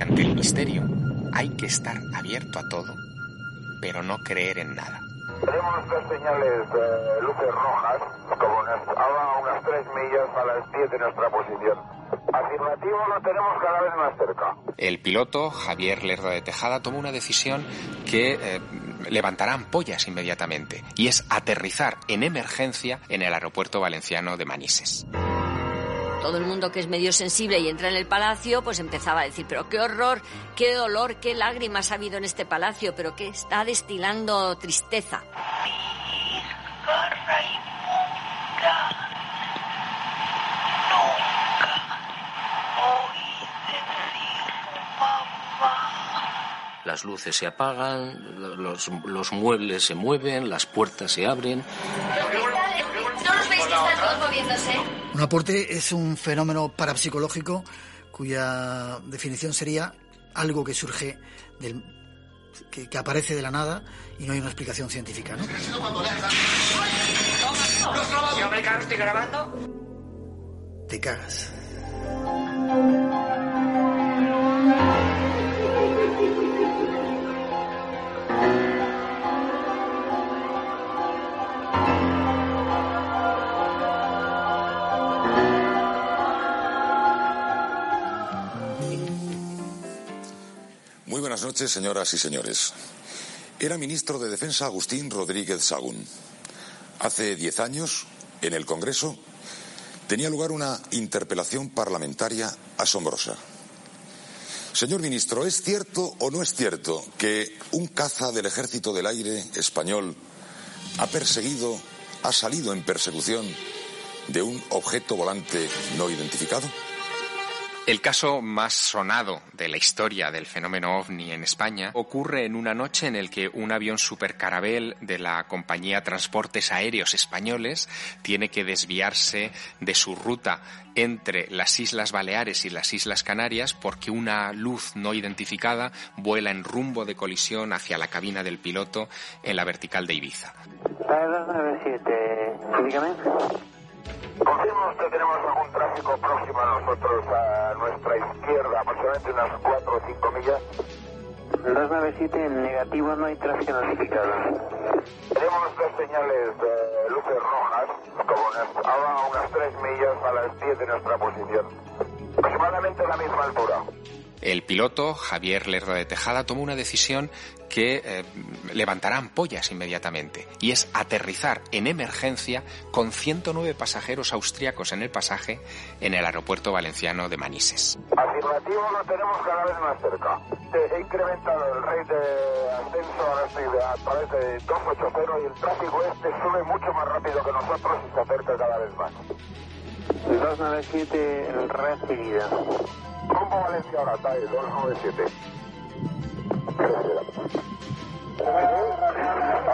Ante el misterio hay que estar abierto a todo, pero no creer en nada. Tenemos dos señales de luces rojas, como a unas tres millas a las 10 de nuestra posición. Afirmativo lo tenemos cada vez más cerca. El piloto, Javier Lerda de Tejada, tomó una decisión que eh, levantará ampollas inmediatamente, y es aterrizar en emergencia en el aeropuerto valenciano de Manises todo el mundo que es medio sensible y entra en el palacio, pues empezaba a decir, pero qué horror, qué dolor, qué lágrimas ha habido en este palacio, pero que está destilando tristeza. Las luces se apagan, los, los muebles se mueven, las puertas se abren. Un aporte es un fenómeno parapsicológico cuya definición sería algo que surge del, que, aparece de la nada y no hay una explicación científica, ¿no? Te cagas. Buenas noches, señoras y señores. Era ministro de Defensa Agustín Rodríguez Sagún. Hace diez años, en el Congreso, tenía lugar una interpelación parlamentaria asombrosa. Señor ministro, ¿es cierto o no es cierto que un caza del Ejército del Aire español ha perseguido, ha salido en persecución de un objeto volante no identificado? El caso más sonado de la historia del fenómeno ovni en España ocurre en una noche en el que un avión supercarabel de la compañía Transportes Aéreos Españoles tiene que desviarse de su ruta entre las Islas Baleares y las Islas Canarias porque una luz no identificada vuela en rumbo de colisión hacia la cabina del piloto en la vertical de Ibiza. Confirmo que tenemos algún tráfico próximo a nosotros, a nuestra izquierda, aproximadamente unas 4 o 5 millas. 297 en negativo, no hay tráfico notificado. Tenemos dos señales de luces rojas, como a unas 3 millas a las 10 de nuestra posición. Aproximadamente a la misma altura. El piloto, Javier Lerdo de Tejada, tomó una decisión que eh, levantará ampollas inmediatamente, y es aterrizar en emergencia con 109 pasajeros austriacos en el pasaje en el aeropuerto valenciano de Manises. Afirmativo lo tenemos cada vez más cerca. He incrementado el rate de ascenso, ahora estoy de, 280 y el tráfico este sube mucho más rápido que nosotros y se acerca cada vez más. 297 recibida. Valencia ahora, TAE 297.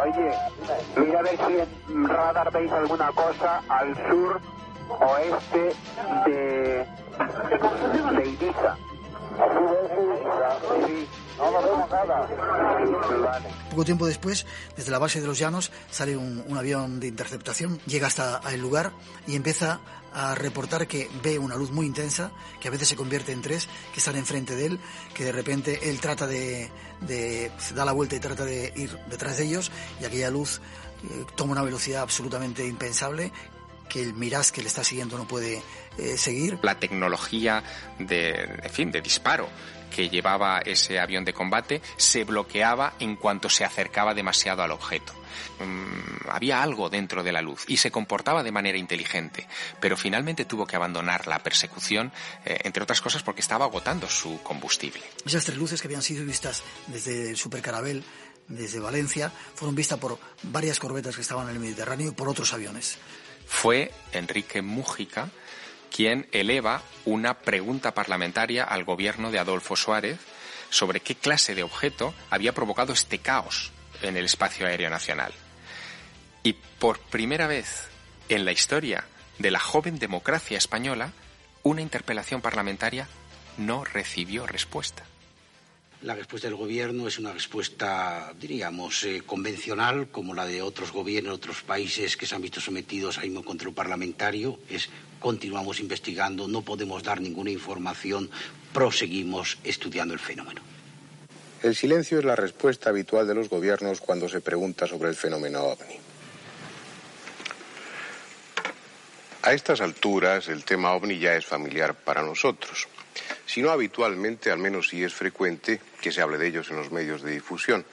Oye, mira a ver si en radar veis alguna cosa al sur oeste de, de Ibiza. No, vemos nada. Poco tiempo después, desde la base de los llanos, sale un, avión de interceptación, llega hasta el lugar y empieza a reportar que ve una luz muy intensa, que a veces se convierte en tres, que están enfrente de él, que de repente él trata de, de da la vuelta y trata de ir detrás de ellos y aquella luz eh, toma una velocidad absolutamente impensable que el Mirage que le está siguiendo no puede eh, seguir. La tecnología de, en fin, de disparo que llevaba ese avión de combate se bloqueaba en cuanto se acercaba demasiado al objeto. Mm, había algo dentro de la luz y se comportaba de manera inteligente, pero finalmente tuvo que abandonar la persecución, eh, entre otras cosas porque estaba agotando su combustible. Esas tres luces que habían sido vistas desde el supercarabel, desde Valencia, fueron vistas por varias corbetas que estaban en el Mediterráneo y por otros aviones. Fue Enrique Mújica quien eleva una pregunta parlamentaria al gobierno de Adolfo Suárez sobre qué clase de objeto había provocado este caos en el espacio aéreo nacional. Y por primera vez en la historia de la joven democracia española, una interpelación parlamentaria no recibió respuesta. La respuesta del gobierno es una respuesta, diríamos, eh, convencional, como la de otros gobiernos, otros países que se han visto sometidos a mismo control parlamentario. Es continuamos investigando, no podemos dar ninguna información, proseguimos estudiando el fenómeno. El silencio es la respuesta habitual de los gobiernos cuando se pregunta sobre el fenómeno ovni. A estas alturas el tema ovni ya es familiar para nosotros. Si no habitualmente, al menos sí es frecuente que se hable de ellos en los medios de difusión.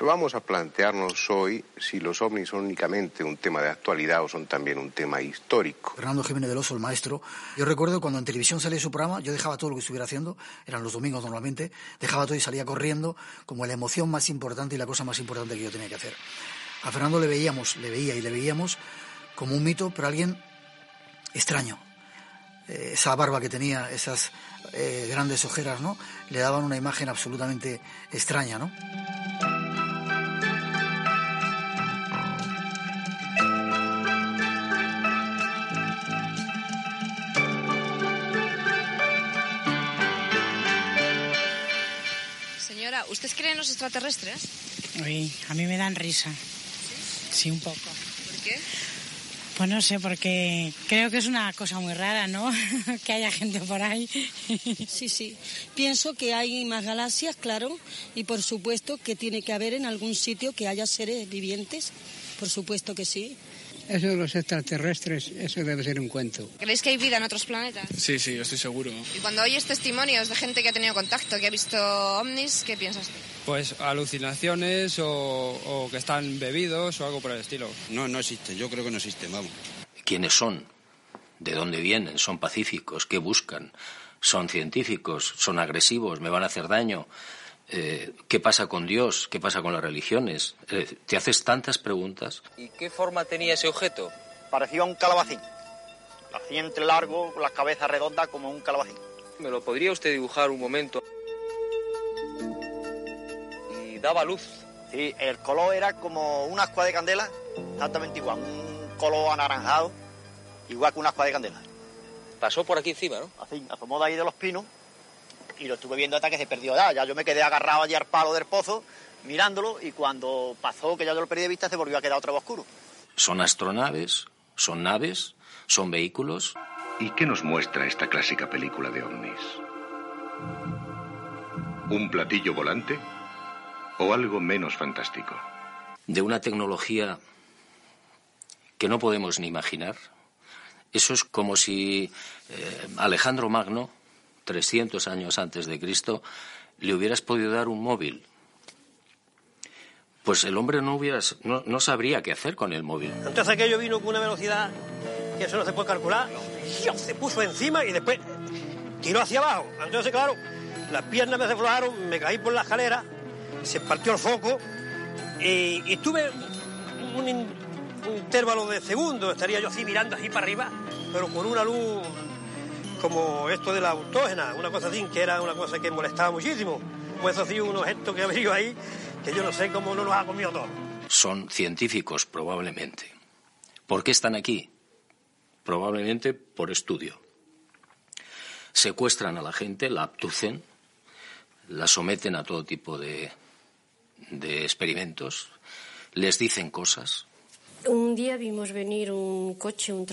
Pero vamos a plantearnos hoy si los ovnis son únicamente un tema de actualidad o son también un tema histórico. Fernando Jiménez del Oso, el maestro. Yo recuerdo cuando en televisión salía su programa, yo dejaba todo lo que estuviera haciendo, eran los domingos normalmente, dejaba todo y salía corriendo como la emoción más importante y la cosa más importante que yo tenía que hacer. A Fernando le veíamos, le veía y le veíamos como un mito, pero alguien extraño. Eh, esa barba que tenía, esas eh, grandes ojeras, ¿no? Le daban una imagen absolutamente extraña, ¿no? Señora, ¿usted cree en los extraterrestres? Uy, a mí me dan risa. Sí, un poco. ¿Por qué? Pues no sé, porque creo que es una cosa muy rara, ¿no? que haya gente por ahí. sí, sí. Pienso que hay más galaxias, claro, y por supuesto que tiene que haber en algún sitio que haya seres vivientes. Por supuesto que sí. Eso de los extraterrestres, eso debe ser un cuento. ¿Creéis que hay vida en otros planetas? Sí, sí, yo estoy seguro. Y cuando oyes testimonios de gente que ha tenido contacto, que ha visto ovnis, ¿qué piensas tú? Pues alucinaciones o, o que están bebidos o algo por el estilo. No, no existe. Yo creo que no existen, vamos. ¿Quiénes son? ¿De dónde vienen? ¿Son pacíficos? ¿Qué buscan? ¿Son científicos? ¿Son agresivos? ¿Me van a hacer daño? Eh, ¿Qué pasa con Dios? ¿Qué pasa con las religiones? Eh, te haces tantas preguntas. ¿Y qué forma tenía ese objeto? Parecía un calabacín. Así entre largo, la cabeza redonda como un calabacín. ¿Me lo podría usted dibujar un momento? Y daba luz. Sí, el color era como una ascua de candela, exactamente igual, un color anaranjado, igual que una ascua de candela. Pasó por aquí encima, ¿no? Así, asomó de ahí de los pinos y lo estuve viendo hasta que se perdió ya. Ya yo me quedé agarrado allí al palo del pozo mirándolo y cuando pasó, que ya yo lo perdí de vista, se volvió a quedar otra vez oscuro. ¿Son astronaves? ¿Son naves? ¿Son vehículos? ¿Y qué nos muestra esta clásica película de ovnis? ¿Un platillo volante? ¿O algo menos fantástico? De una tecnología que no podemos ni imaginar. Eso es como si eh, Alejandro Magno 300 años antes de Cristo, le hubieras podido dar un móvil. Pues el hombre no, hubieras, no, sabría qué hacer con el móvil. Entonces aquello vino con una velocidad que eso no se puede calcular. Se puso encima y después tiró hacia abajo. Entonces, claro, las piernas me aflojaron, me caí por la escalera, se partió el foco y, estuve un, un intervalo de segundos, estaría yo así mirando así para arriba, pero con una luz como esto de la autógena, una cosa así, que era una cosa que molestaba muchísimo. Pues eso sí, unos gestos que abrió ahí, que yo no sé cómo no los ha comido todos. Son científicos, probablemente. ¿Por qué están aquí? Probablemente por estudio. Secuestran a la gente, la abducen, la someten a todo tipo de, de experimentos, les dicen cosas, un día vimos venir un coche un,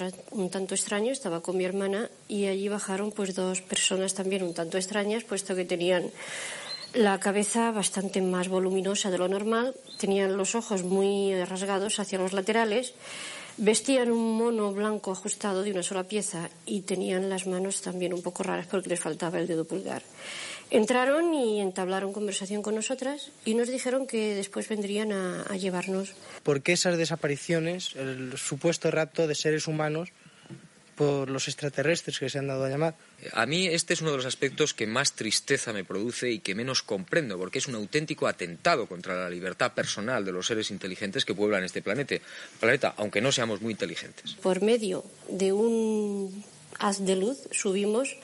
tanto extraño, estaba con mi hermana y allí bajaron pues dos personas también un tanto extrañas, puesto que tenían la cabeza bastante más voluminosa de lo normal, tenían los ojos muy rasgados hacia los laterales, vestían un mono blanco ajustado de una sola pieza y tenían las manos también un poco raras porque les faltaba el dedo pulgar. Entraron y entablaron conversación con nosotras y nos dijeron que después vendrían a, llevarnos. ¿Por qué esas desapariciones, el supuesto rapto de seres humanos por los extraterrestres que se han dado a llamar? A mí este es uno de los aspectos que más tristeza me produce y que menos comprendo, porque es un auténtico atentado contra la libertad personal de los seres inteligentes que pueblan este planeta, planeta aunque no seamos muy inteligentes. Por medio de un haz de luz subimos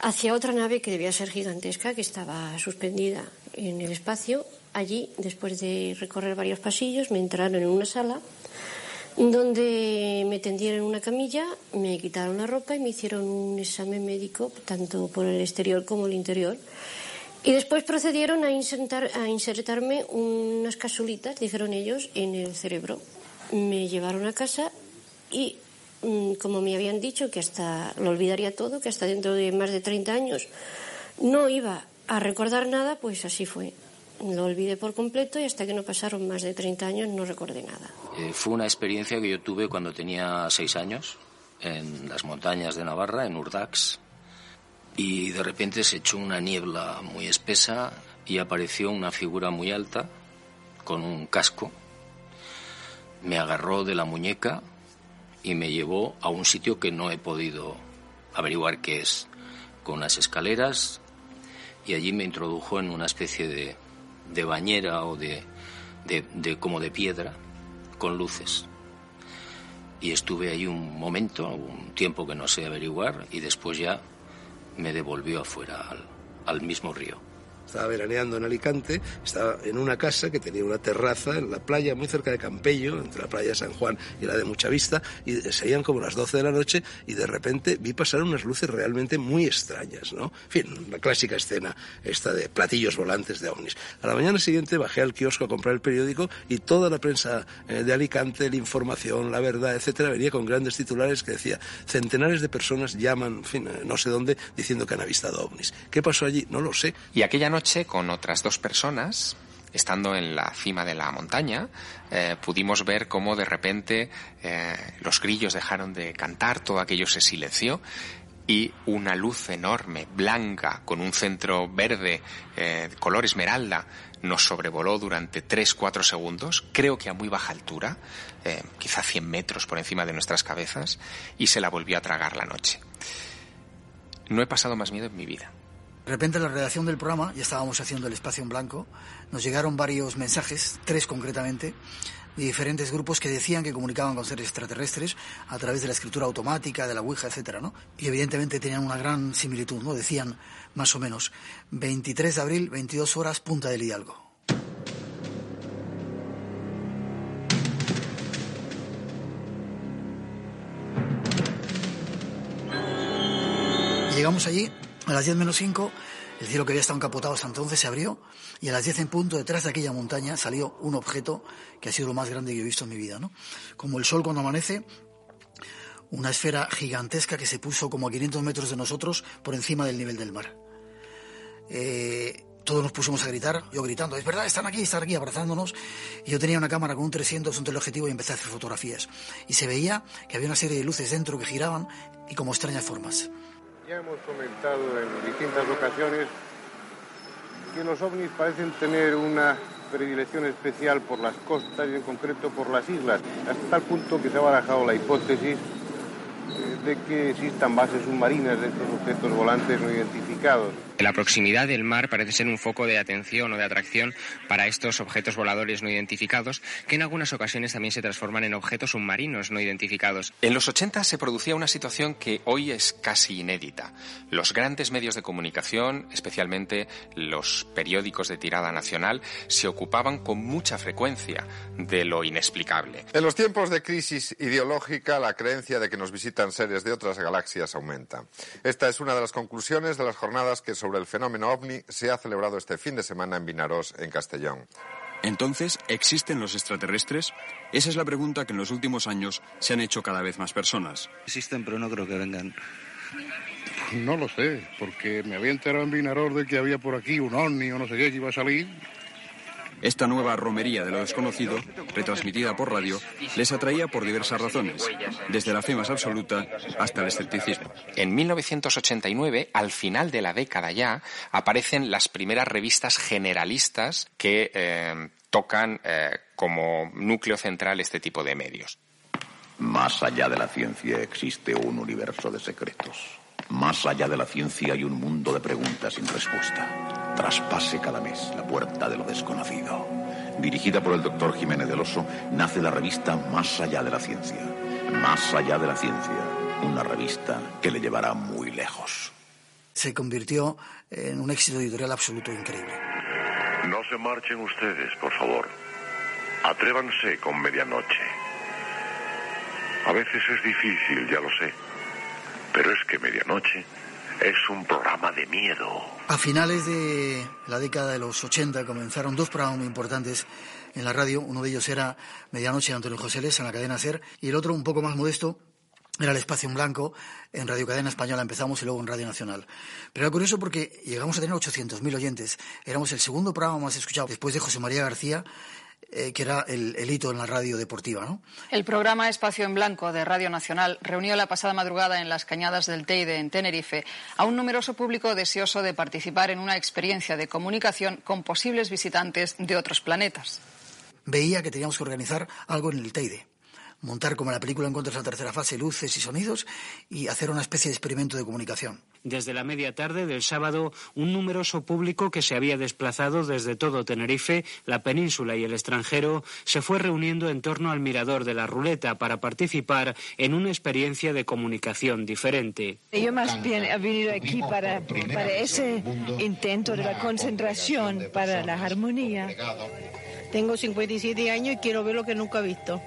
hacia otra nave que debía ser gigantesca, que estaba suspendida en el espacio. Allí, después de recorrer varios pasillos, me entraron en una sala donde me tendieron una camilla, me quitaron la ropa y me hicieron un examen médico, tanto por el exterior como el interior. Y después procedieron a, insertar, a insertarme unas casulitas, dijeron ellos, en el cerebro. Me llevaron a casa y, como me habían dicho, que hasta lo olvidaría todo, que hasta dentro de más de 30 años no iba a recordar nada, pues así fue. Lo olvidé por completo y hasta que no pasaron más de 30 años no recordé nada. Eh, fue una experiencia que yo tuve cuando tenía seis años en las montañas de Navarra, en Urdax, y de repente se echó una niebla muy espesa y apareció una figura muy alta con un casco. Me agarró de la muñeca y me llevó a un sitio que no he podido averiguar qué es, con unas escaleras y allí me introdujo en una especie de, de bañera o de, de, como de piedra con luces. Y estuve ahí un momento, un tiempo que no sé averiguar, y después ya me devolvió afuera al, al mismo río. Estaba veraneando en Alicante, estaba en una casa que tenía una terraza en la playa, muy cerca de Campello, entre la playa de San Juan y la de Muchavista, y serían como las 12 de la noche, y de repente vi pasar unas luces realmente muy extrañas, ¿no? En fin, la clásica escena esta de platillos volantes de ovnis. A la mañana siguiente bajé al kiosco a comprar el periódico y toda la prensa eh, de Alicante, la información, la verdad, etcétera, venía con grandes titulares que decía centenares de personas llaman, en fin, eh, no sé dónde, diciendo que han avistado ovnis. ¿Qué pasó allí? No lo sé. Y aquella con otras dos personas, estando en la cima de la montaña, eh, pudimos ver cómo de repente eh, los grillos dejaron de cantar, todo aquello se silenció y una luz enorme, blanca, con un centro verde, eh, color esmeralda, nos sobrevoló durante 3-4 segundos, creo que a muy baja altura, quizá 100 metros por encima de nuestras cabezas, y se la volvió a tragar la noche. No he pasado más miedo en mi vida. De repente en la redacción del programa, ya estábamos haciendo el espacio en blanco, nos llegaron varios mensajes, tres concretamente, de diferentes grupos que decían que comunicaban con seres extraterrestres a través de la escritura automática, de la Ouija, etcétera, ¿no? Y evidentemente tenían una gran similitud, ¿no? Decían más o menos 23 de abril, 22 horas, Punta del Hidalgo. Llegamos allí a las 10 menos 5, el cielo que había estado encapotado hasta entonces se abrió y a las 10 en punto, detrás de aquella montaña, salió un objeto que ha sido lo más grande que he visto en mi vida, ¿no? Como el sol cuando amanece, una esfera gigantesca que se puso como a 500 metros de nosotros por encima del nivel del mar. Eh, todos nos pusimos a gritar, yo gritando, es verdad, están aquí, están aquí, abrazándonos. Y yo tenía una cámara con un 300, un teleobjetivo y empecé a hacer fotografías. Y se veía que había una serie de luces dentro que giraban y como extrañas formas. Ya hemos comentado en distintas ocasiones que los ovnis parecen tener una predilección especial por las costas y en concreto por las islas, hasta tal punto que se ha barajado la hipótesis de que existan bases submarinas de estos objetos volantes no identificados. La proximidad del mar parece ser un foco de atención o de atracción para estos objetos voladores no identificados, que en algunas ocasiones también se transforman en objetos submarinos no identificados. En los 80 se producía una situación que hoy es casi inédita. Los grandes medios de comunicación, especialmente los periódicos de tirada nacional, se ocupaban con mucha frecuencia de lo inexplicable. En los tiempos de crisis ideológica, la creencia de que nos visitan seres de otras galaxias aumenta. Esta es una de las conclusiones de las jornadas que sobre el fenómeno ovni se ha celebrado este fin de semana en Vinarós, en Castellón. Entonces, ¿existen los extraterrestres? Esa es la pregunta que en los últimos años se han hecho cada vez más personas. Existen, pero no creo que vengan. No lo sé, porque me había enterado en Vinarós de que había por aquí un ovni o no sé qué que iba a salir. Esta nueva romería de lo desconocido, retransmitida por radio, les atraía por diversas razones, desde la fe más absoluta hasta el escepticismo. En 1989, al final de la década ya, aparecen las primeras revistas generalistas que eh, tocan eh, como núcleo central este tipo de medios. Más allá de la ciencia existe un universo de secretos. Más allá de la ciencia hay un mundo de preguntas sin respuesta. Traspase cada mes la puerta de lo desconocido. Dirigida por el doctor Jiménez del Oso, nace la revista Más allá de la ciencia. Más allá de la ciencia. Una revista que le llevará muy lejos. Se convirtió en un éxito editorial absoluto increíble. No se marchen ustedes, por favor. Atrévanse con medianoche. A veces es difícil, ya lo sé. Pero es que medianoche Es un programa de miedo. A finales de la década de los 80 comenzaron dos programas muy importantes en la radio. Uno de ellos era Medianoche de Antonio José en la cadena SER y el otro, un poco más modesto, era el espacio en blanco en Radio Cadena Española empezamos y luego en Radio Nacional. Pero era curioso porque llegamos a tener 800.000 oyentes. Éramos el segundo programa más escuchado después de José María García eh, que era el, el, hito en la radio deportiva. ¿no? El programa Espacio en Blanco de Radio Nacional reunió la pasada madrugada en las cañadas del Teide, en Tenerife, a un numeroso público deseoso de participar en una experiencia de comunicación con posibles visitantes de otros planetas. Veía que teníamos que organizar algo en el Teide montar como en la película Encuentros a la tercera fase luces y sonidos y hacer una especie de experimento de comunicación. Desde la media tarde del sábado, un numeroso público que se había desplazado desde todo Tenerife, la península y el extranjero se fue reuniendo en torno al mirador de la ruleta para participar en una experiencia de comunicación diferente. Yo más bien he venido aquí para, para ese intento de la concentración, para la armonía. Tengo 57 años y quiero ver lo que nunca he visto.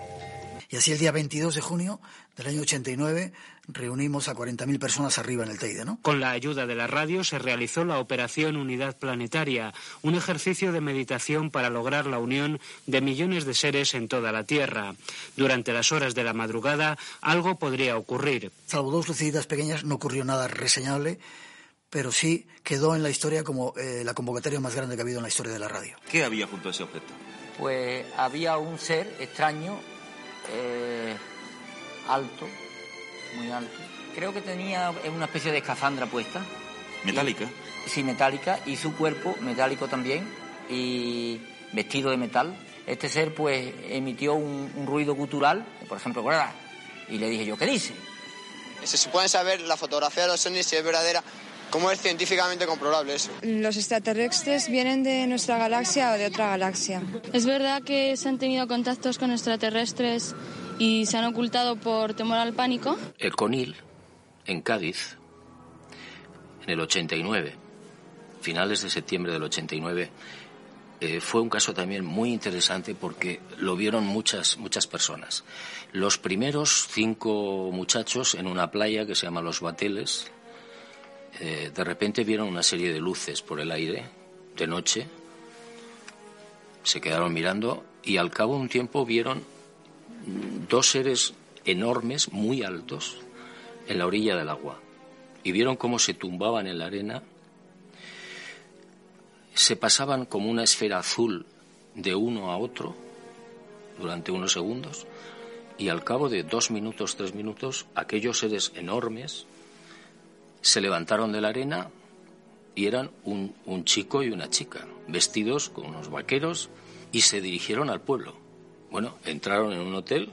Y así el día 22 de junio del año 89 reunimos a 40.000 personas arriba en el Teide, ¿no? Con la ayuda de la radio se realizó la Operación Unidad Planetaria, un ejercicio de meditación para lograr la unión de millones de seres en toda la Tierra. Durante las horas de la madrugada algo podría ocurrir. Salvo dos luciditas pequeñas no ocurrió nada reseñable pero sí quedó en la historia como eh, la convocatoria más grande que ha habido en la historia de la radio. ¿Qué había junto a ese objeto? Pues había un ser extraño eh, alto, muy alto. Creo que tenía una especie de escafandra puesta. ¿Metálica? Y, sí, metálica, y su cuerpo metálico también, y vestido de metal. Este ser, pues, emitió un, un ruido gutural, por ejemplo, y le dije yo, ¿qué dice? Se supone saber la fotografía de los ovnis si es verdadera. ¿Cómo es científicamente comprobable eso? Los extraterrestres vienen de nuestra galaxia o de otra galaxia. Es verdad que se han tenido contactos con extraterrestres y se han ocultado por temor al pánico. El Conil, en Cádiz, en el 89, finales de septiembre del 89, eh, fue un caso también muy interesante porque lo vieron muchas, muchas personas. Los primeros cinco muchachos en una playa que se llama Los Bateles, eh, de repente vieron una serie de luces por el aire de noche, se quedaron mirando y al cabo de un tiempo vieron dos seres enormes, muy altos, en la orilla del agua. Y vieron cómo se tumbaban en la arena, se pasaban como una esfera azul de uno a otro durante unos segundos. Y al cabo de dos minutos, tres minutos, aquellos seres enormes se levantaron de la arena y eran un, un, chico y una chica, vestidos con unos vaqueros, y se dirigieron al pueblo. Bueno, entraron en un hotel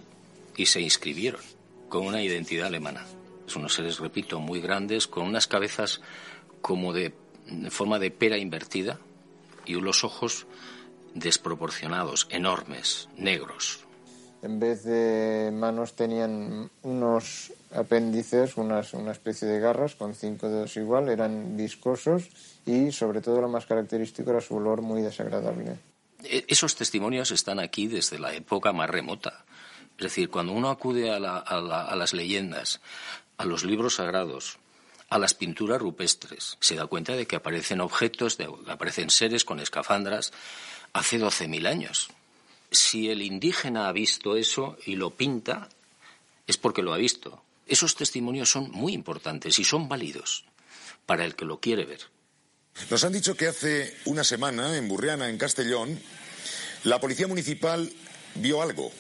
y se inscribieron con una identidad alemana. Son unos seres, repito, muy grandes, con unas cabezas como de, de forma de pera invertida y unos ojos desproporcionados, enormes, negros. En vez de manos tenían unos apéndices, una especie de garras con cinco dedos igual, eran viscosos y sobre todo lo más característico era su olor muy desagradable. Esos testimonios están aquí desde la época más remota. Es decir, cuando uno acude a, la, a, la, a las leyendas, a los libros sagrados, a las pinturas rupestres, se da cuenta de que aparecen objetos, de, aparecen seres con escafandras hace 12.000 años. Si el indígena ha visto eso y lo pinta, es porque lo ha visto. Esos testimonios son muy importantes y son válidos para el que lo quiere ver. Nos han dicho que hace una semana, en Burriana, en Castellón, la policía municipal vio algo.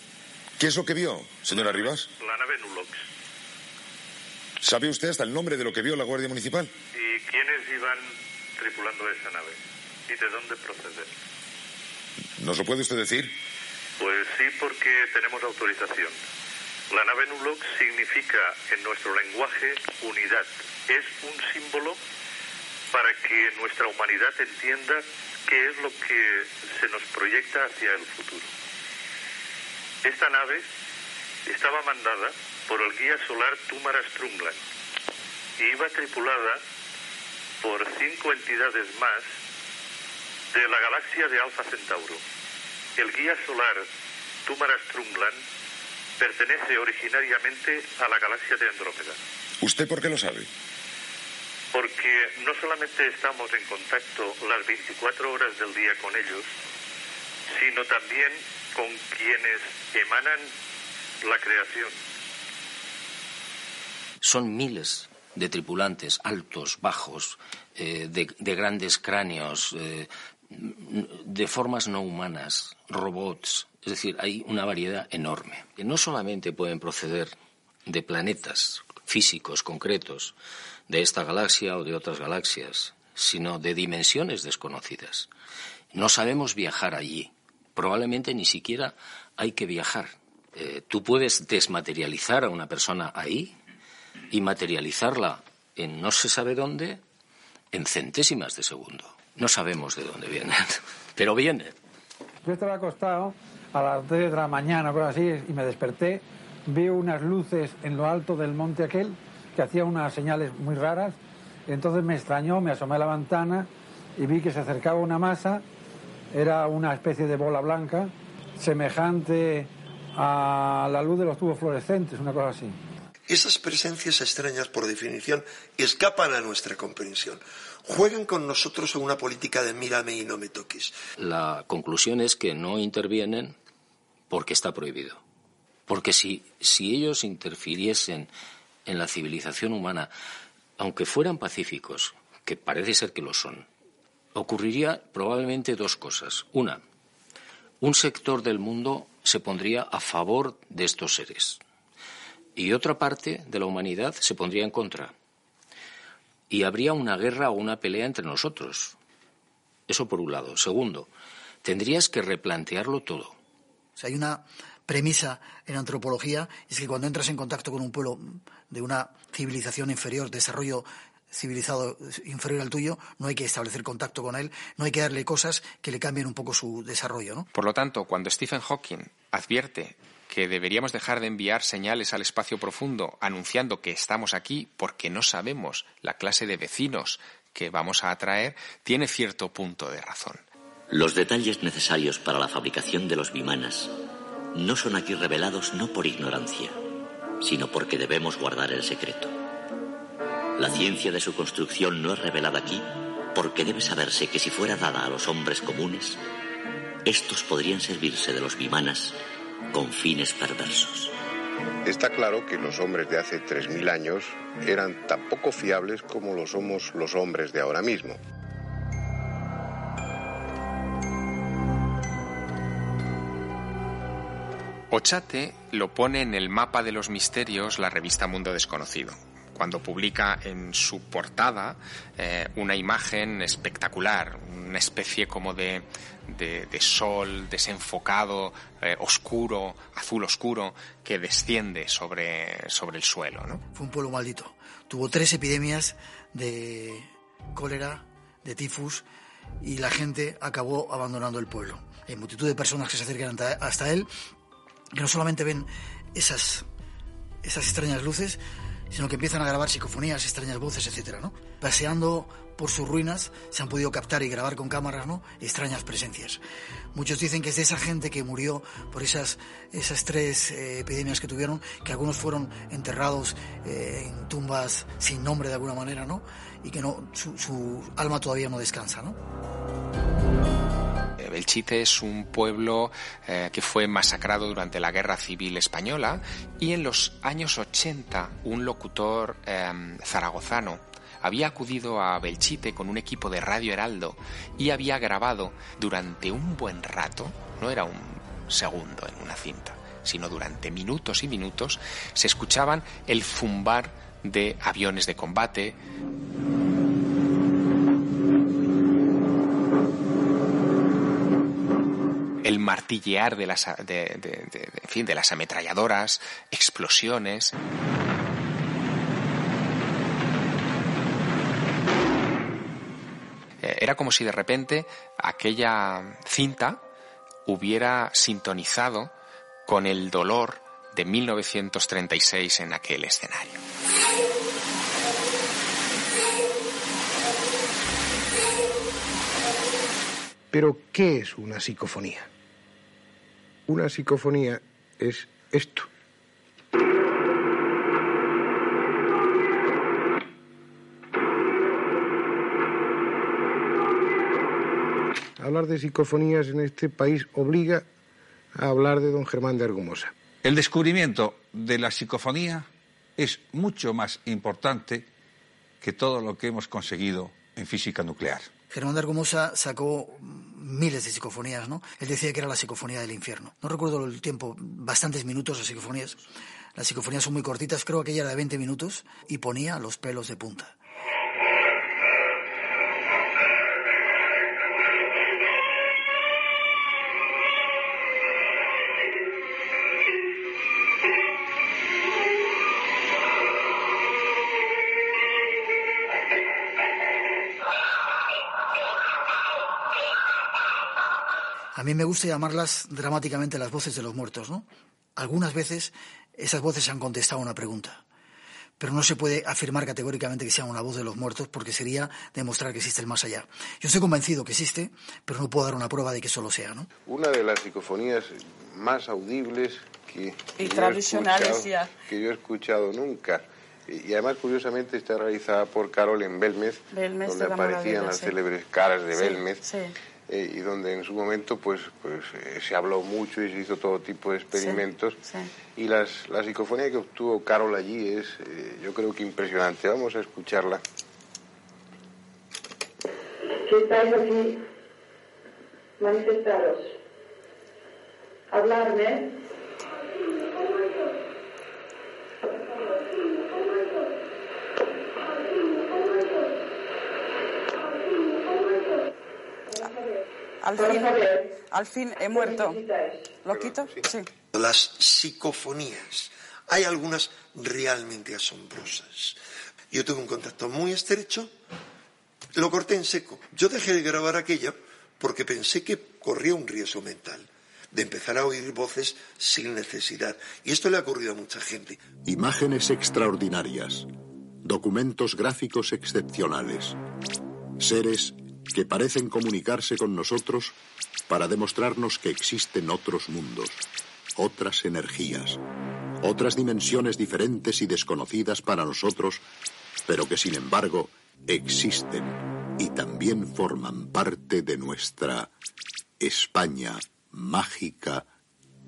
¿Qué es lo que vio, señora Rivas? La nave Nulox. ¿Sabe usted hasta el nombre de lo que vio la Guardia Municipal? ¿Y quiénes iban tripulando esa nave? ¿Y de dónde proceden? ¿Nos lo puede usted decir? Pues sí, porque tenemos autorización. La nave Nulox significa en nuestro lenguaje unidad. Es un símbolo para que nuestra humanidad entienda qué es lo que se nos proyecta hacia el futuro. Esta nave estaba mandada por el guía solar Tumara Strumland y iba tripulada por cinco entidades más de la galaxia de Alfa Centauro. El guía solar Tumara Strumland pertenece originariamente a la galaxia de Andrómeda. ¿Usted por qué lo sabe? porque no solamente estamos en contacto las 24 horas del día con ellos, sino también con quienes emanan la creación. Son miles de tripulantes, altos, bajos, eh, de, grandes cráneos, eh, de formas no humanas, robots. Es decir, hay una variedad enorme. Que no solamente pueden proceder de planetas físicos concretos de esta galaxia o de otras galaxias, sino de dimensiones desconocidas. No sabemos viajar allí. Probablemente ni siquiera hay que viajar. Eh, tú puedes desmaterializar a una persona ahí y materializarla en no se sabe dónde en centésimas de segundo. No sabemos de dónde vienen, pero vienen. Yo estaba acostado a las 3 de la mañana, por así, y me desperté. Veo unas luces en lo alto del monte aquel que hacía unas señales muy raras. Entonces me extrañó, me asomé a la ventana y vi que se acercaba una masa. Era una especie de bola blanca, semejante a la luz de los tubos fluorescentes, una cosa así. Esas presencias extrañas, por definición, escapan a nuestra comprensión. Juegan con nosotros en una política de mírame y no me toques. La conclusión es que no intervienen porque está prohibido. Porque si, si ellos interfiriesen en la civilización humana, aunque fueran pacíficos, que parece ser que lo son, ocurriría probablemente dos cosas. Una, un sector del mundo se pondría a favor de estos seres y otra parte de la humanidad se pondría en contra. Y habría una guerra o una pelea entre nosotros. Eso por un lado. Segundo, tendrías que replantearlo todo. hay una premisa en antropología, es que cuando entras en contacto con un pueblo de una civilización inferior, desarrollo civilizado inferior al tuyo, no hay que establecer contacto con él, no hay que darle cosas que le cambien un poco su desarrollo. ¿no? Por lo tanto, cuando Stephen Hawking advierte que deberíamos dejar de enviar señales al espacio profundo anunciando que estamos aquí porque no sabemos la clase de vecinos que vamos a atraer, tiene cierto punto de razón. Los detalles necesarios para la fabricación de los bimanas no son aquí revelados no por ignorancia, sino porque debemos guardar el secreto. La ciencia de su construcción no es revelada aquí porque debe saberse que si fuera dada a los hombres comunes, estos podrían servirse de los bimanas con fines perversos. Está claro que los hombres de hace 3.000 años eran tan poco fiables como lo somos los hombres de ahora mismo. Ochate lo pone en el mapa de los misterios la revista Mundo Desconocido cuando publica en su portada eh, una imagen espectacular, una especie como de, de, sol desenfocado, eh, oscuro, azul oscuro, que desciende sobre, sobre el suelo. ¿no? Fue un pueblo maldito. Tuvo tres epidemias de cólera, de tifus, y la gente acabó abandonando el pueblo. Hay multitud de personas que se acercan hasta él, que no solamente ven esas, esas extrañas luces, sino que empiezan a grabar psicofonías, extrañas voces, etcétera, ¿no? Paseando por sus ruinas se han podido captar y grabar con cámaras, ¿no? Extrañas presencias. Muchos dicen que es de esa gente que murió por esas, esas tres eh, epidemias que tuvieron, que algunos fueron enterrados eh, en tumbas sin nombre de alguna manera, ¿no? Y que no, su, su alma todavía no descansa, ¿no? Belchite es un pueblo eh, que fue masacrado durante la Guerra Civil Española y en los años 80 un locutor em, zaragozano había acudido a Belchite con un equipo de Radio Heraldo y había grabado durante un buen rato, no era un segundo en una cinta, sino durante minutos y minutos, se escuchaban el zumbar de aviones de combate, el martillear de las, de, fin, de las ametralladoras, explosiones. Eh, era como si de repente aquella cinta hubiera sintonizado con el dolor de 1936 en aquel escenario. Pero, ¿qué es una psicofonía? Una psicofonía es esto. Hablar de psicofonías en este país obliga a hablar de don Germán de Argumosa. El descubrimiento de la psicofonía es mucho más importante que todo lo que hemos conseguido en física nuclear. Germán de Argumosa sacó miles de psicofonías, ¿no? Él decía que era la psicofonía del infierno. No recuerdo el tiempo, bastantes minutos de psicofonías. Las psicofonías son muy cortitas, creo que aquella era de 20 minutos y ponía los pelos de punta. Mí me gusta llamarlas dramáticamente las voces de los muertos, ¿no? Algunas veces esas voces han contestado una pregunta, pero no se puede afirmar categóricamente que sea una voz de los muertos porque sería demostrar que existe el más allá. Yo estoy convencido que existe, pero no puedo dar una prueba de que eso lo sea, ¿no? Una de las psicofonías más audibles que, Y yo he tradicionales ya. que yo he escuchado nunca. Y además, curiosamente, está realizada por Carol en Belmez, Belmez donde aparecían las sí. célebres caras de Sí, Belmez. sí. Eh, y donde en su momento pues, pues eh, se habló mucho y se hizo todo tipo de experimentos. Sí. Y las, la psicofonía que obtuvo Carol allí es, eh, yo creo que impresionante. Vamos a escucharla. Si estáis aquí, manifestaros. Hablarme. Al fin, al he muerto. ¿Lo quito? Sí. Las psicofonías. Hay algunas realmente asombrosas. Yo tuve un contacto muy estrecho, lo corté en seco. Yo dejé de grabar aquello porque pensé que corría un riesgo mental de empezar a oír voces sin necesidad. Y esto le ha ocurrido a mucha gente. Imágenes extraordinarias, documentos gráficos excepcionales, seres que parecen comunicarse con nosotros para demostrarnos que existen otros mundos, otras energías, otras dimensiones diferentes y desconocidas para nosotros, pero que sin embargo existen y también forman parte de nuestra España mágica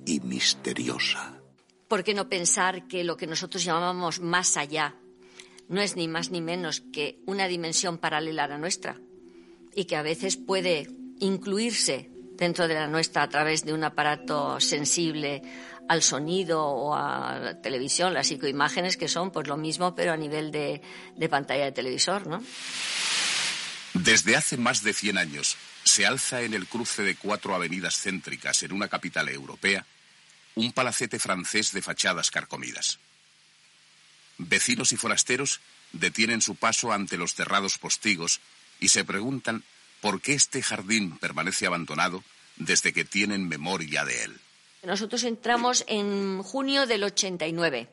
y misteriosa. ¿Por qué no pensar que lo que nosotros llamamos más allá no es ni más ni menos que una dimensión paralela a la nuestra y que a veces puede incluirse dentro de la nuestra a través de un aparato sensible al sonido o a la televisión, las psicoimágenes que son pues lo mismo pero a nivel de, de pantalla de televisor, ¿no? Desde hace más de 100 años se alza en el cruce de cuatro avenidas céntricas en una capital europea un palacete francés de fachadas carcomidas. Vecinos y forasteros detienen su paso ante los cerrados postigos y se preguntan por qué este jardín permanece abandonado desde que tienen memoria de él. Nosotros entramos en junio del 89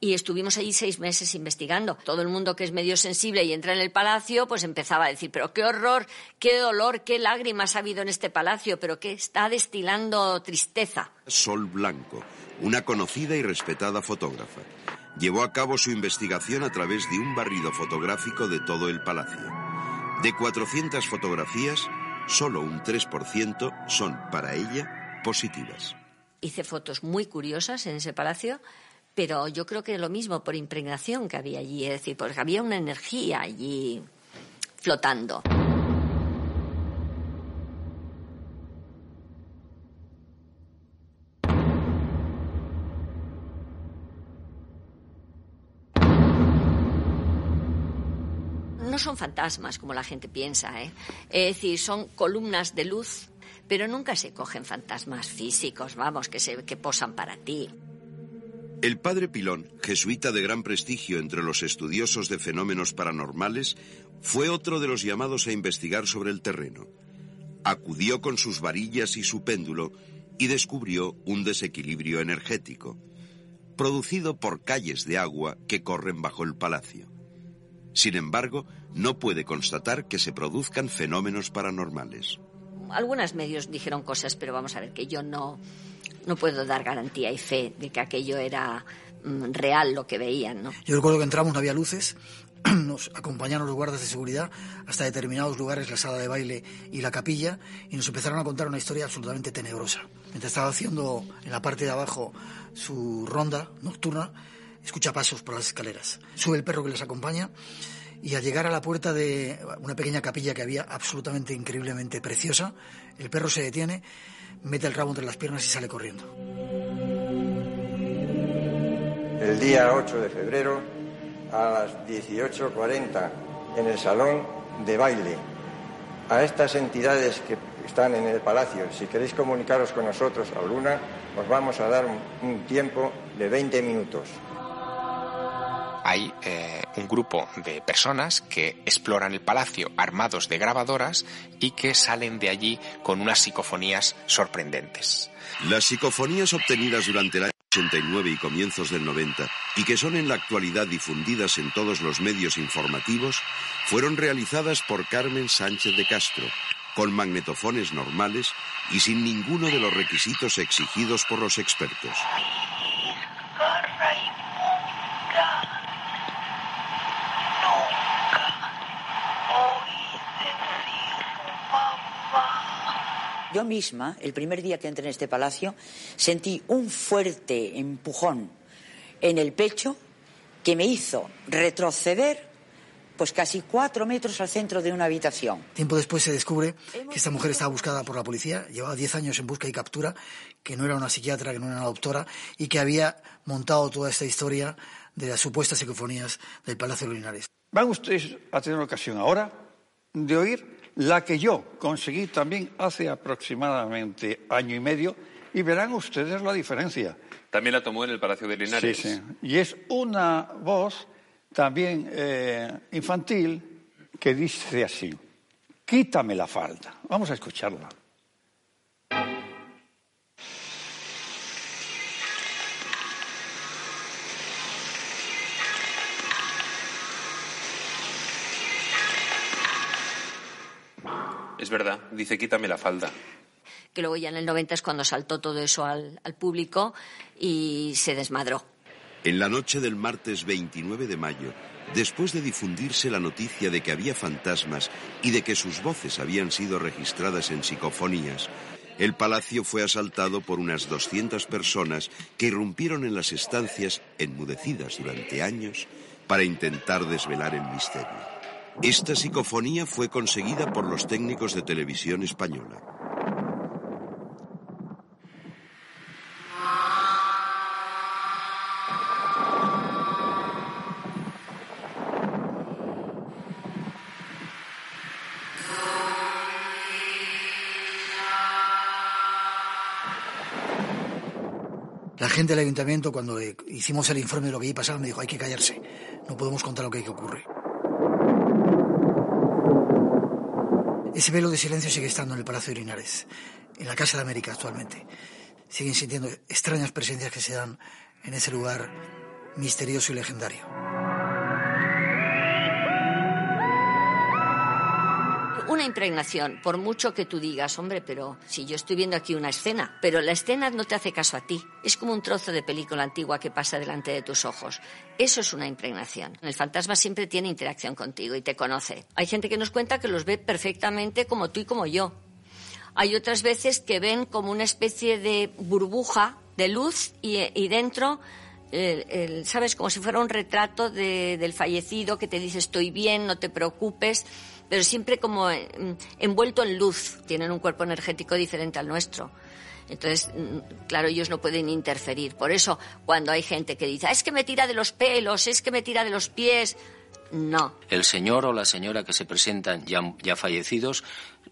y estuvimos allí seis meses investigando. Todo el mundo que es medio sensible y entra en el palacio, pues empezaba a decir, pero qué horror, qué dolor, qué lágrimas ha habido en este palacio, pero que está destilando tristeza. Sol Blanco, una conocida y respetada fotógrafa. Llevó a cabo su investigación a través de un barrido fotográfico de todo el palacio. De 400 fotografías, solo un 3% son, para ella, positivas. Hice fotos muy curiosas en ese palacio, pero yo creo que lo mismo por impregnación que había allí, es decir, porque había una energía allí flotando. Son fantasmas como la gente piensa, ¿eh? Es decir, son columnas de luz, pero nunca se cogen fantasmas físicos, vamos, que, se, que posan para ti. El padre Pilón, jesuita de gran prestigio entre los estudiosos de fenómenos paranormales, fue otro de los llamados a investigar sobre el terreno. Acudió con sus varillas y su péndulo y descubrió un desequilibrio energético, producido por calles de agua que corren bajo el palacio. Sin embargo, no puede constatar que se produzcan fenómenos paranormales. Algunos medios dijeron cosas, pero vamos a ver que yo no, no puedo dar garantía y fe de que aquello era mm, real lo que veían, ¿no? Yo recuerdo que entramos, no había luces, nos acompañaron los guardas de seguridad hasta determinados lugares, la sala de baile y la capilla, y nos empezaron a contar una historia absolutamente tenebrosa. Mientras estaba haciendo en la parte de abajo su ronda nocturna, escucha pasos por las escaleras. Sube el perro que les acompaña y al llegar a la puerta de una pequeña capilla que había absolutamente increíblemente preciosa, el perro se detiene, mete el rabo entre las piernas y sale corriendo. El día 8 de febrero a las 18.40 en el salón de baile. A estas entidades que están en el palacio, si queréis comunicaros con nosotros alguna, os vamos a dar un, tiempo de 20 minutos hay eh, un grupo de personas que exploran el palacio armados de grabadoras y que salen de allí con unas psicofonías sorprendentes. Las psicofonías obtenidas durante el año 89 y comienzos del 90 y que son en la actualidad difundidas en todos los medios informativos fueron realizadas por Carmen Sánchez de Castro, con magnetofones normales y sin ninguno de los requisitos exigidos por los expertos. Yo misma, el primer día que entré en este palacio, sentí un fuerte empujón en el pecho que me hizo retroceder pues casi cuatro metros al centro de una habitación. Tiempo después se descubre que esta mujer estaba buscada por la policía, llevaba diez años en busca y captura, que no era una psiquiatra, que no era una doctora y que había montado toda esta historia de las supuestas psicofonías del Palacio de Linares. Van ustedes a tener ocasión ahora de oír la que yo conseguí también hace aproximadamente año y medio, y verán ustedes la diferencia. También la tomó en el Palacio de Linares. Sí, sí. Y es una voz también eh, infantil que dice así, quítame la falda. Vamos a escucharla. Es verdad, dice quítame la falda. Que luego ya en el 90 es cuando saltó todo eso al, al público y se desmadró. En la noche del martes 29 de mayo, después de difundirse la noticia de que había fantasmas y de que sus voces habían sido registradas en psicofonías, el palacio fue asaltado por unas 200 personas que irrumpieron en las estancias, enmudecidas durante años, para intentar desvelar el misterio. Esta psicofonía fue conseguida por los técnicos de televisión española. La gente del ayuntamiento, cuando hicimos el informe de lo que iba pasaba, me dijo, hay que callarse, no podemos contar lo que, que ocurre. Ese velo de silencio sigue estando en el Palacio de Linares, en la Casa de América actualmente. Siguen sintiendo extrañas presencias que se dan en ese lugar misterioso y legendario. Una impregnación, por mucho que tú digas, hombre, pero si yo estoy viendo aquí una escena, pero la escena no te hace caso a ti. Es como un trozo de película antigua que pasa delante de tus ojos. Eso es una impregnación. El fantasma siempre tiene interacción contigo y te conoce. Hay gente que nos cuenta que los ve perfectamente como tú y como yo. Hay otras veces que ven como una especie de burbuja de luz y, dentro ¿sabes? Como si fuera un retrato del fallecido que te dice estoy bien, no te preocupes pero siempre como eh, envuelto en luz. Tienen un cuerpo energético diferente al nuestro. Entonces, mm, claro, ellos no pueden interferir. Por eso, cuando hay gente que dice, ah, es que me tira de los pelos, es que me tira de los pies, no. El señor o la señora que se presentan ya, fallecidos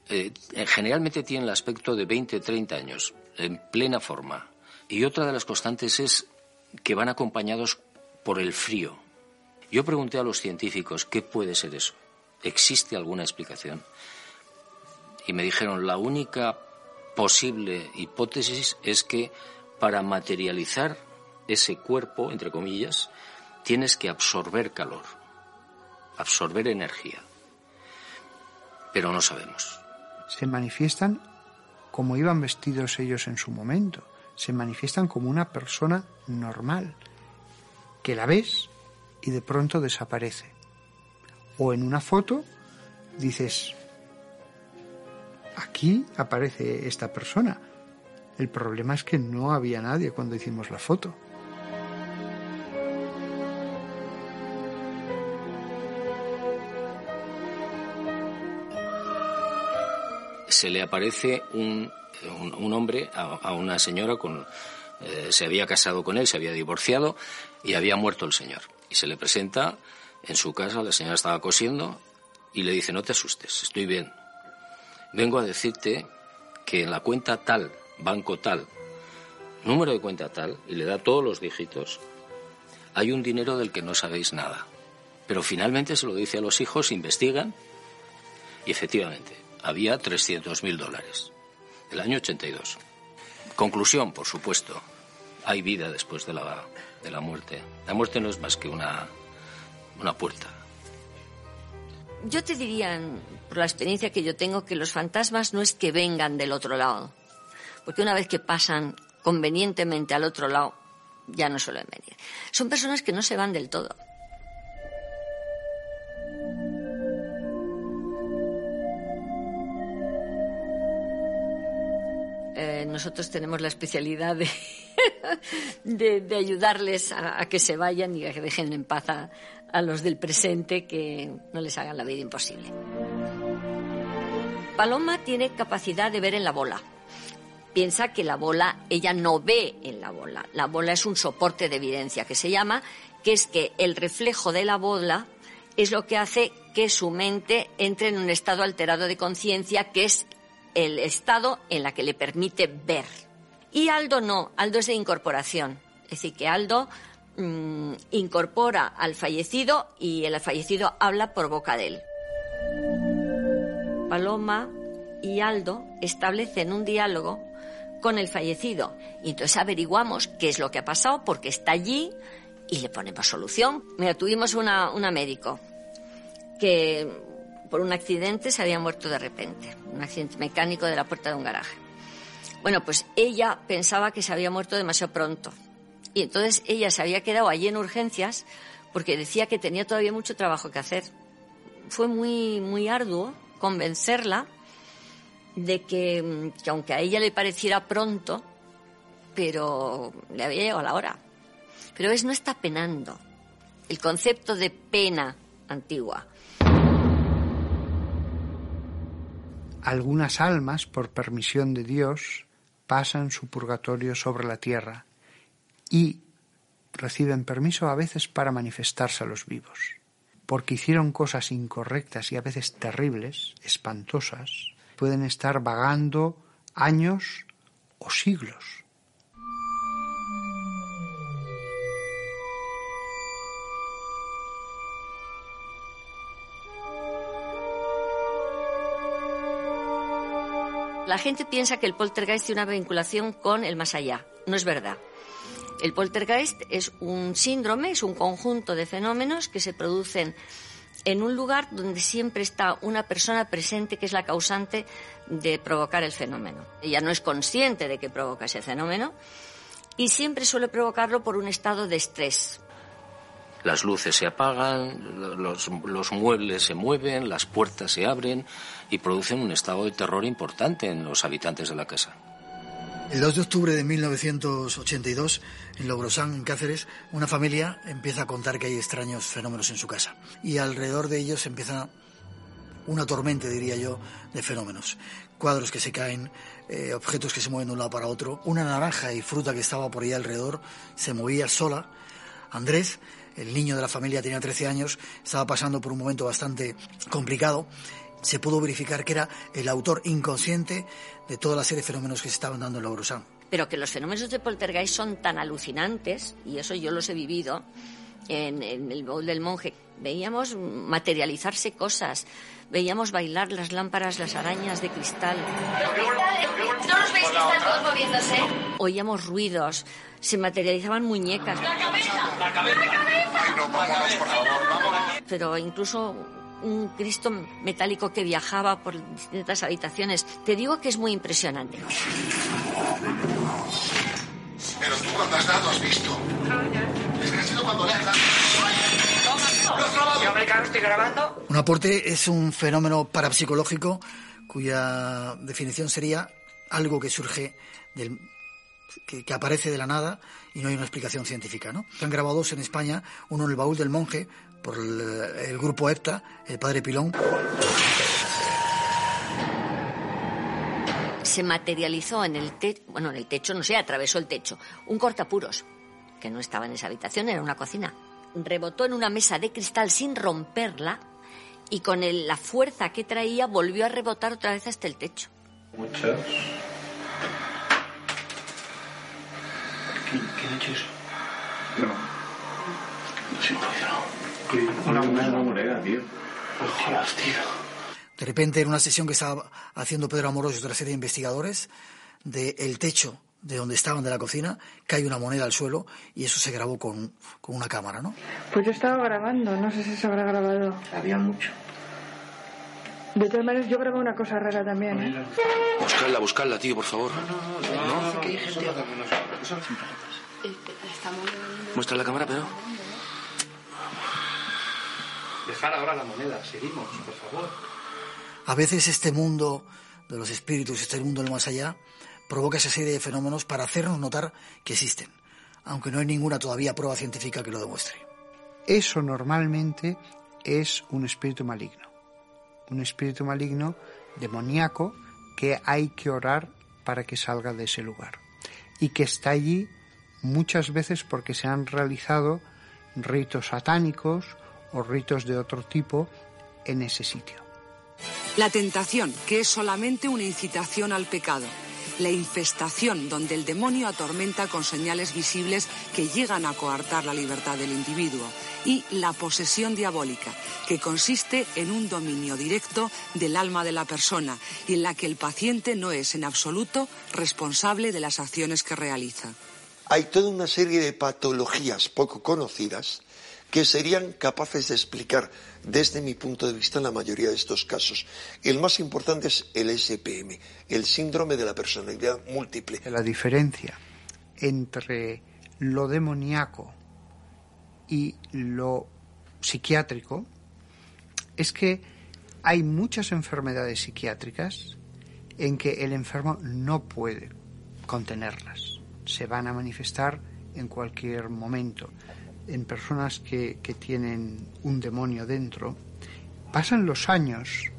eh, generalmente tienen el aspecto de 20, 30 años, en plena forma. Y otra de las constantes es que van acompañados por el frío. Yo pregunté a los científicos, ¿qué puede ser eso? ¿Existe alguna explicación? Y me dijeron, la única posible hipótesis es que para materializar ese cuerpo, entre comillas, tienes que absorber calor, absorber energía. Pero no sabemos. Se manifiestan como iban vestidos ellos en su momento. Se manifiestan como una persona normal, que la ves y de pronto desaparece O en una foto dices, aquí aparece esta persona. El problema es que no había nadie cuando hicimos la foto. Se le aparece un, un, hombre a, una señora con... Eh, se había casado con él, se había divorciado y había muerto el señor. Y se le presenta en su casa, la señora estaba cosiendo y le dice, no te asustes, estoy bien. Vengo a decirte que en la cuenta tal, banco tal, número de cuenta tal, y le da todos los dígitos, hay un dinero del que no sabéis nada. Pero finalmente se lo dice a los hijos, investigan, y efectivamente, había 300.000 dólares. El año 82. Conclusión, por supuesto, hay vida después de la, de la muerte. La muerte no es más que una, una puerta. Yo te diría, por la experiencia que yo tengo, que los fantasmas no es que vengan del otro lado, porque una vez que pasan convenientemente al otro lado, ya no suelen venir. Son personas que no se van del todo. Eh, nosotros tenemos la especialidad de, de, ayudarles a, que se vayan y a que dejen en paz a, a los del presente que no les hagan la vida imposible. Paloma tiene capacidad de ver en la bola. Piensa que la bola, ella no ve en la bola. La bola es un soporte de evidencia que se llama, que es que el reflejo de la bola es lo que hace que su mente entre en un estado alterado de conciencia, que es el estado en la que le permite ver. Y Aldo no, Aldo es de incorporación. Es decir, que Aldo Mm, incorpora al fallecido y el fallecido habla por boca de él. Paloma y Aldo establecen un diálogo con el fallecido y entonces averiguamos qué es lo que ha pasado porque está allí y le ponemos solución. Mira, tuvimos una, una médico que por un accidente se había muerto de repente, un accidente mecánico de la puerta de un garaje. Bueno, pues ella pensaba que se había muerto demasiado pronto y entonces ella se había quedado allí en urgencias porque decía que tenía todavía mucho trabajo que hacer. Fue muy, muy arduo convencerla de que, aunque a ella le pareciera pronto, pero le había llegado la hora. Pero es no está penando. El concepto de pena antigua. Algunas almas, por permisión de Dios, pasan su purgatorio sobre la tierra y reciben permiso a veces para manifestarse a los vivos, porque hicieron cosas incorrectas y a veces terribles, espantosas, pueden estar vagando años o siglos. La gente piensa que el poltergeist tiene una vinculación con el más allá. No es verdad. El poltergeist es un síndrome, es un conjunto de fenómenos que se producen en un lugar donde siempre está una persona presente que es la causante de provocar el fenómeno. Ella no es consciente de que provoca ese fenómeno y siempre suele provocarlo por un estado de estrés. Las luces se apagan, los, los, muebles se mueven, las puertas se abren y producen un estado de terror importante en los habitantes de la casa. El 2 de octubre de 1982, en Logrosán, en Cáceres, una familia empieza a contar que hay extraños fenómenos en su casa. Y alrededor de ellos empieza una tormenta, diría yo, de fenómenos. Cuadros que se caen, eh, objetos que se mueven de un lado para otro. Una naranja y fruta que estaba por ahí alrededor se movía sola. Andrés, el niño de la familia, tenía 13 años, estaba pasando por un momento bastante complicado se pudo verificar que era el autor inconsciente de toda la serie de fenómenos que se estaban dando en la Pero que los fenómenos de poltergeist son tan alucinantes, y eso yo los he vivido en, el bowl del monje. Veíamos materializarse cosas, veíamos bailar las lámparas, las arañas de cristal. ¿No los veis que están todos moviéndose? Oíamos ruidos, se materializaban muñecas. ¡La cabeza! ¡La cabeza! ¡La cabeza! por favor, Pero incluso un Cristo metálico que viajaba por distintas habitaciones. Te digo que es muy impresionante. Pero tú cuando has dado has visto. Es que ha sido cuando le has dado. estoy grabando. Un aporte es un fenómeno parapsicológico cuya definición sería algo que surge del que, que, aparece de la nada y no hay una explicación científica. ¿no? Se han grabado dos en España, uno en el baúl del monje por el, el grupo EPTA, el padre Pilón. Se materializó en el techo, bueno, en el techo, no sé, atravesó el techo, un cortapuros, que no estaba en esa habitación, era una cocina. Rebotó en una mesa de cristal sin romperla y con el, la fuerza que traía volvió a rebotar otra vez hasta el techo. Muchas. ¿Qué, qué ha hecho eso? No. No. Una, una, una moneda, tío. Hostias, tío. De repente, en una sesión que estaba haciendo Pedro Amorós y otra serie de investigadores, del techo de donde estaban de la cocina, cae una moneda al suelo y eso se grabó con, con una cámara, ¿no? Pues yo estaba grabando, no sé si se habrá grabado. Había mucho. De todas maneras, yo grabé una cosa rara también. ¿eh? Buscadla, buscadla, tío, por favor. No, no, no. gente. Eh, Muestra la cámara, pero. Dejar ahora la moneda, seguimos, por favor. A veces este mundo de los espíritus, este mundo del más allá, provoca esa serie de fenómenos para hacernos notar que existen, aunque no hay ninguna todavía prueba científica que lo demuestre. Eso normalmente es un espíritu maligno, un espíritu maligno demoníaco que hay que orar para que salga de ese lugar y que está allí muchas veces porque se han realizado ritos satánicos o ritos de otro tipo en ese sitio. La tentación, que es solamente una incitación al pecado. La infestación, donde el demonio atormenta con señales visibles que llegan a coartar la libertad del individuo. Y la posesión diabólica, que consiste en un dominio directo del alma de la persona y en la que el paciente no es en absoluto responsable de las acciones que realiza. Hay toda una serie de patologías poco conocidas que serían capaces de explicar desde mi punto de vista la mayoría de estos casos. El más importante es el SPM, el síndrome de la personalidad múltiple. La diferencia entre lo demoníaco y lo psiquiátrico es que hay muchas enfermedades psiquiátricas en que el enfermo no puede contenerlas. Se van a manifestar en cualquier momento en personas que, que, tienen un demonio dentro, pasan los años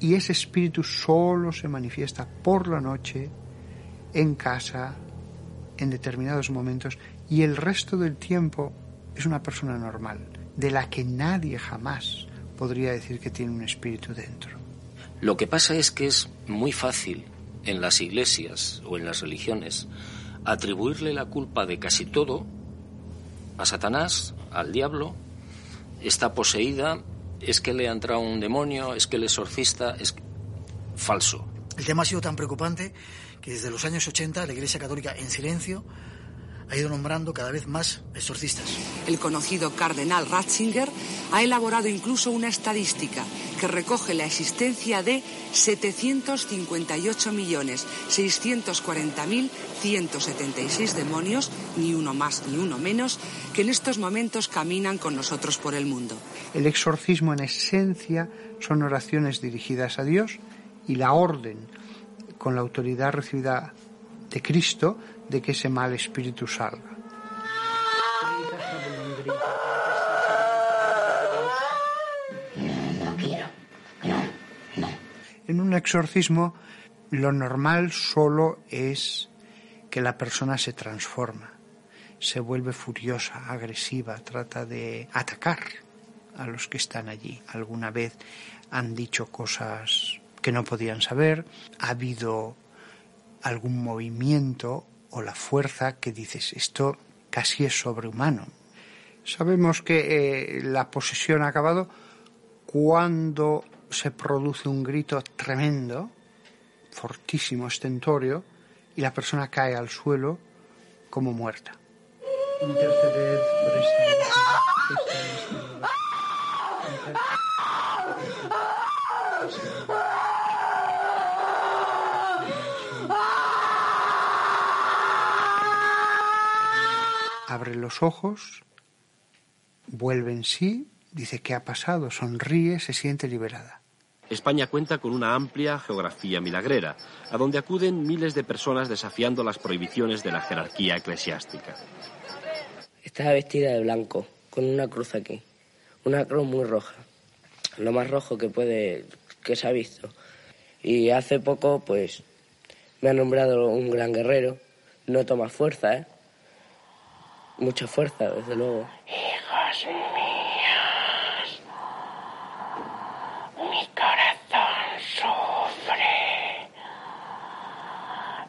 y ese espíritu solo se manifiesta por la noche, en casa, en determinados momentos, y el resto del tiempo es una persona normal, de la que nadie jamás podría decir que tiene un espíritu dentro. Lo que pasa es que es muy fácil en las iglesias o en las religiones atribuirle la culpa de casi todo a Satanás, al diablo, está poseída, es que le ha entrado un demonio, es que el exorcista es falso. El tema ha sido tan preocupante que desde los años 80 la Iglesia Católica en silencio ha ido nombrando cada vez más exorcistas. El conocido cardenal Ratzinger ha elaborado incluso una estadística que recoge la existencia de 758.640.176 demonios, ni uno más ni uno menos, que en estos momentos caminan con nosotros por el mundo. El exorcismo en esencia son oraciones dirigidas a Dios y la orden con la autoridad recibida de Cristo de que ese mal espíritu salga. No quiero. No, no. En un exorcismo lo normal solo es que la persona se transforma, se vuelve furiosa, agresiva, trata de atacar a los que están allí. Alguna vez han dicho cosas que no podían saber, ha habido algún movimiento o la fuerza que dices, esto casi es sobrehumano. Sabemos que eh, la posesión ha acabado cuando se produce un grito tremendo, fortísimo, estentorio, y la persona cae al suelo como muerta. Interceded por esta, abre los ojos, vuelve en sí, dice qué ha pasado, sonríe, se siente liberada. España cuenta con una amplia geografía milagrera, a donde acuden miles de personas desafiando las prohibiciones de la jerarquía eclesiástica. Estaba vestida de blanco, con una cruz aquí, una cruz muy roja, lo más rojo que puede que se ha visto. Y hace poco, pues, me ha nombrado un gran guerrero. No toma fuerza, ¿eh? Mucha fuerza, desde luego. Hijos míos, mi corazón sufre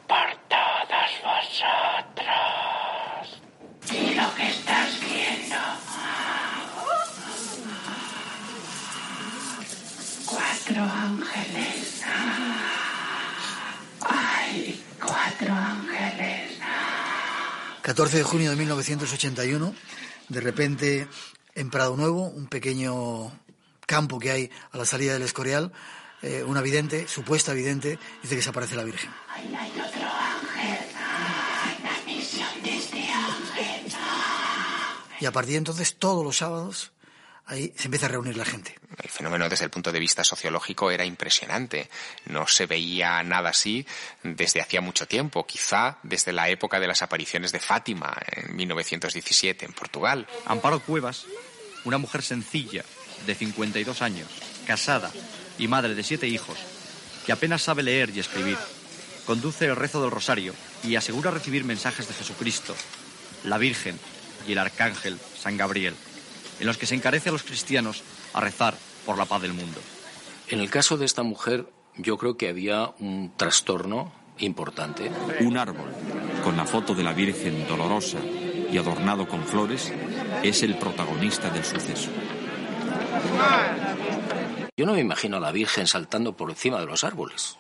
por todos vosotros. Y lo que estás viendo. Cuatro ángeles. Ay, cuatro ángeles. 14 de junio de 1981, de repente en Prado Nuevo, un pequeño campo que hay a la salida del Escorial, eh, una vidente, supuesta vidente, dice que se aparece la Virgen. Ay, hay otro ángel. La misión de este ángel. Y a partir de entonces, todos los sábados, ahí se empieza a reunir la gente. El fenómeno desde el punto de vista sociológico era impresionante. No se veía nada así desde hacía mucho tiempo, quizá desde la época de las apariciones de Fátima en 1917 en Portugal. Amparo Cuevas, una mujer sencilla, de 52 años, casada y madre de siete hijos, que apenas sabe leer y escribir, conduce el rezo del rosario y asegura recibir mensajes de Jesucristo, la Virgen y el Arcángel San Gabriel, en los que se encarece a los cristianos a rezar por la paz del mundo. En el caso de esta mujer, yo creo que había un trastorno importante. Un árbol con la foto de la Virgen dolorosa y adornado con flores es el protagonista del suceso. Yo no me imagino a la Virgen saltando por encima de los árboles,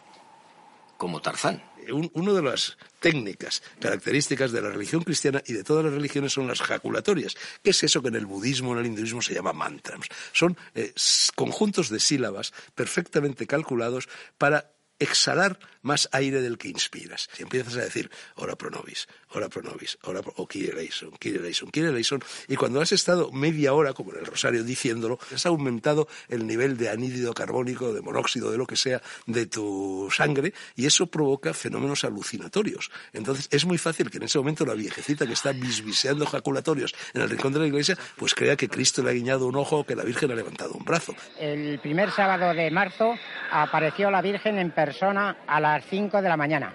como Tarzán. Un- una de las técnicas características de la religión cristiana y de todas las religiones son las jaculatorias. ¿Qué es eso que en el budismo, en el hinduismo se llama mantras? Son eh, conjuntos de sílabas perfectamente calculados para exhalar más aire del que inspiras. Si empiezas a decir ora pro nobis, ora pro nobis, ora pro, o kyrie eleison, kyrie eleison, kyrie eleison, y cuando has estado media hora, como en el rosario, diciéndolo, has aumentado el nivel de anhídrido carbónico, de monóxido, de lo que sea, de tu sangre, y eso provoca fenómenos alucinatorios. Entonces, es muy fácil que en ese momento la viejecita que está bisbiseando jaculatorios en el rincón de la iglesia, pues crea que Cristo le ha guiñado un ojo o que la Virgen ha levantado un brazo. El primer sábado de marzo apareció la Virgen en a las 5 de la mañana.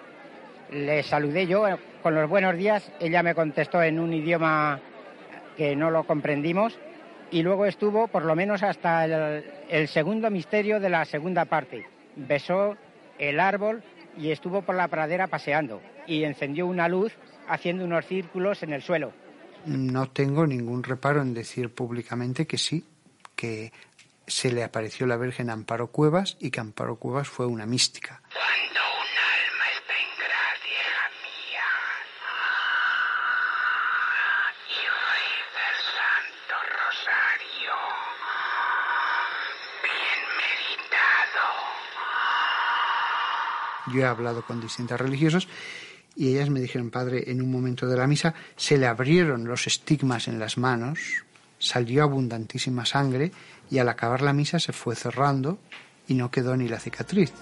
Le saludé yo eh, con los buenos días, ella me contestó en un idioma que no lo comprendimos y luego estuvo por lo menos hasta el segundo misterio de la segunda parte. Besó el árbol y estuvo por la pradera paseando y encendió una luz haciendo unos círculos en el suelo. No tengo ningún reparo en decir públicamente que sí, que se le apareció la Virgen Amparo Cuevas y que Amparo Cuevas fue una mística. Cuando un alma está en gracia mía y reza el Santo Rosario, bien meditado. Yo he hablado con distintas religiosas y ellas me dijeron, padre, en un momento de la misa se le abrieron los estigmas en las manos, salió abundantísima sangre y al acabar la misa se fue cerrando y no quedó ni la cicatriz.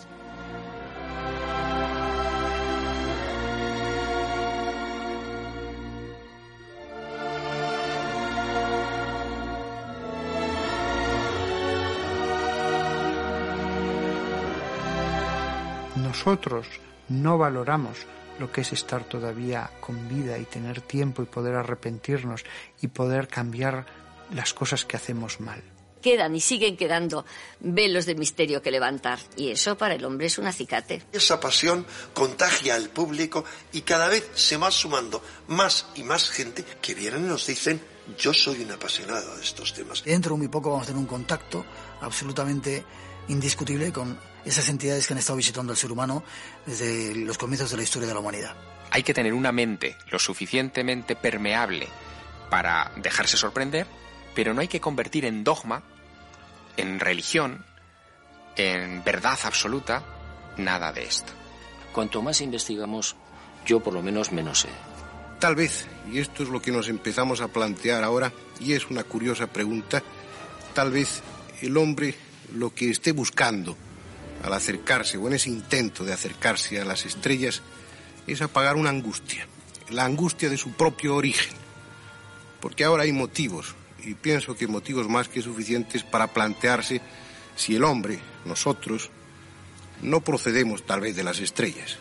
Nosotros no valoramos lo que es estar todavía con vida y tener tiempo y poder arrepentirnos y poder cambiar las cosas que hacemos mal. Quedan y siguen quedando velos de misterio que levantar. Y eso para el hombre es un acicate. Esa pasión contagia al público y cada vez se va sumando más y más gente que vienen y nos dicen, yo soy un apasionado de estos temas. Dentro de muy poco vamos a tener un contacto absolutamente indiscutible con esas entidades que han estado visitando al ser humano desde los comienzos de la historia de la humanidad. Hay que tener una mente lo suficientemente permeable para dejarse sorprender, pero no hay que convertir en dogma, en religión, en verdad absoluta, nada de esto. Cuanto más investigamos, yo por lo menos menos sé. Tal vez, y esto es lo que nos empezamos a plantear ahora, y es una curiosa pregunta, tal vez el hombre lo que esté buscando al acercarse o en ese intento de acercarse a las estrellas es apagar una angustia, la angustia de su propio origen. Porque ahora hay motivos, y pienso que motivos más que suficientes para plantearse si el hombre, nosotros, no procedemos tal vez de las estrellas,